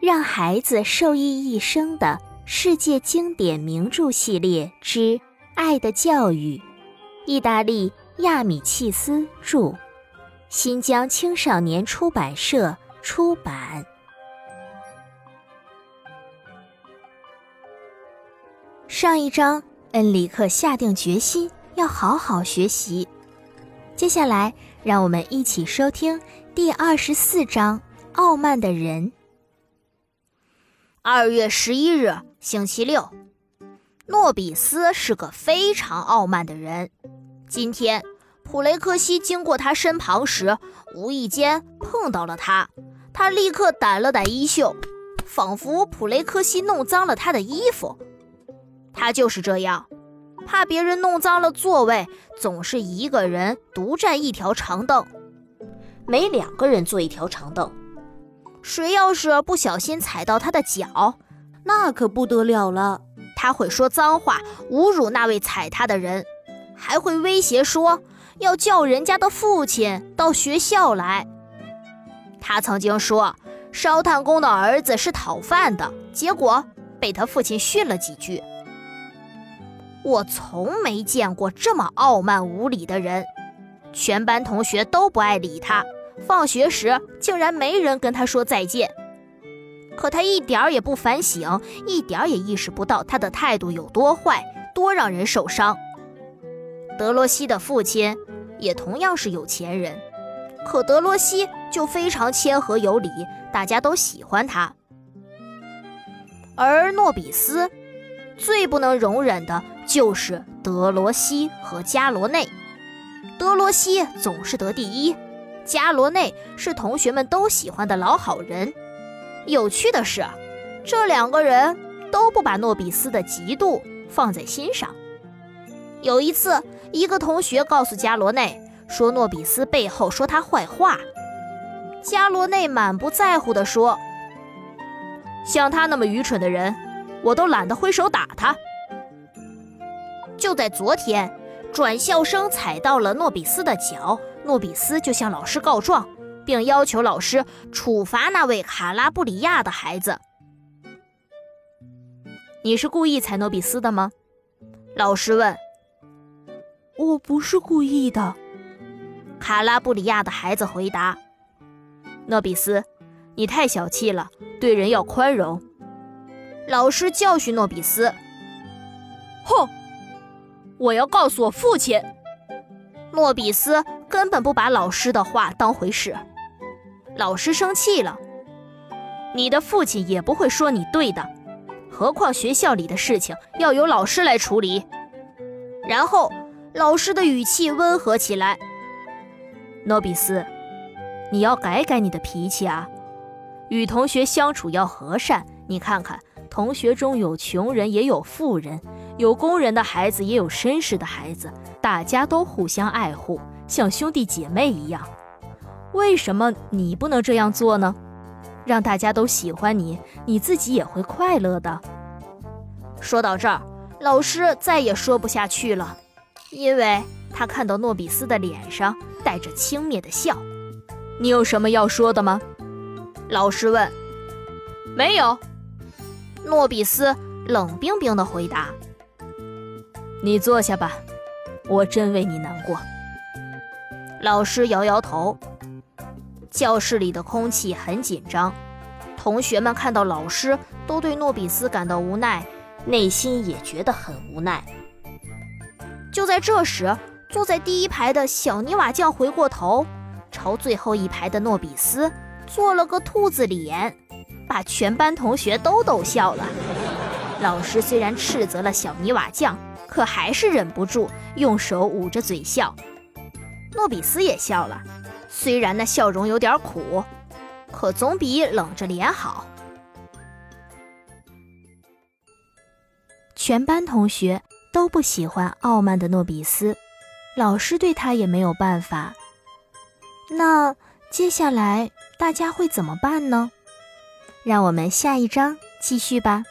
让孩子受益一生的世界经典名著系列之《爱的教育》，意大利亚米契斯著，新疆青少年出版社出版。上一章，恩里克下定决心要好好学习。接下来，让我们一起收听第二十四章《傲慢的人》。二月十一日，星期六。诺比斯是个非常傲慢的人。今天，普雷克西经过他身旁时，无意间碰到了他，他立刻掸了掸衣袖，仿佛普雷克西弄脏了他的衣服。他就是这样，怕别人弄脏了座位，总是一个人独占一条长凳，每两个人坐一条长凳。谁要是不小心踩到他的脚，那可不得了了。他会说脏话，侮辱那位踩他的人，还会威胁说要叫人家的父亲到学校来。他曾经说烧炭工的儿子是讨饭的，结果被他父亲训了几句。我从没见过这么傲慢无礼的人，全班同学都不爱理他。放学时竟然没人跟他说再见，可他一点儿也不反省，一点儿也意识不到他的态度有多坏，多让人受伤。德罗西的父亲也同样是有钱人，可德罗西就非常谦和有礼，大家都喜欢他。而诺比斯最不能容忍的就是德罗西和加罗内，德罗西总是得第一。伽罗内是同学们都喜欢的老好人。有趣的是，这两个人都不把诺比斯的嫉妒放在心上。有一次，一个同学告诉伽罗内说诺比斯背后说他坏话，伽罗内满不在乎地说：“像他那么愚蠢的人，我都懒得挥手打他。”就在昨天，转校生踩到了诺比斯的脚。诺比斯就向老师告状，并要求老师处罚那位卡拉布里亚的孩子。你是故意踩诺比斯的吗？老师问。我不是故意的，卡拉布里亚的孩子回答。诺比斯，你太小气了，对人要宽容。老师教训诺比斯。哼，我要告诉我父亲。诺比斯。根本不把老师的话当回事，老师生气了。你的父亲也不会说你对的，何况学校里的事情要由老师来处理。然后老师的语气温和起来。诺比斯，你要改改你的脾气啊，与同学相处要和善。你看看，同学中有穷人也有富人，有工人的孩子也有绅士的孩子，大家都互相爱护。像兄弟姐妹一样，为什么你不能这样做呢？让大家都喜欢你，你自己也会快乐的。说到这儿，老师再也说不下去了，因为他看到诺比斯的脸上带着轻蔑的笑。你有什么要说的吗？老师问。没有。诺比斯冷冰冰地回答。你坐下吧，我真为你难过。老师摇摇头。教室里的空气很紧张，同学们看到老师都对诺比斯感到无奈，内心也觉得很无奈。就在这时，坐在第一排的小泥瓦匠回过头，朝最后一排的诺比斯做了个兔子脸，把全班同学都逗笑了。老师虽然斥责了小泥瓦匠，可还是忍不住用手捂着嘴笑。诺比斯也笑了，虽然那笑容有点苦，可总比冷着脸好。全班同学都不喜欢傲慢的诺比斯，老师对他也没有办法。那接下来大家会怎么办呢？让我们下一章继续吧。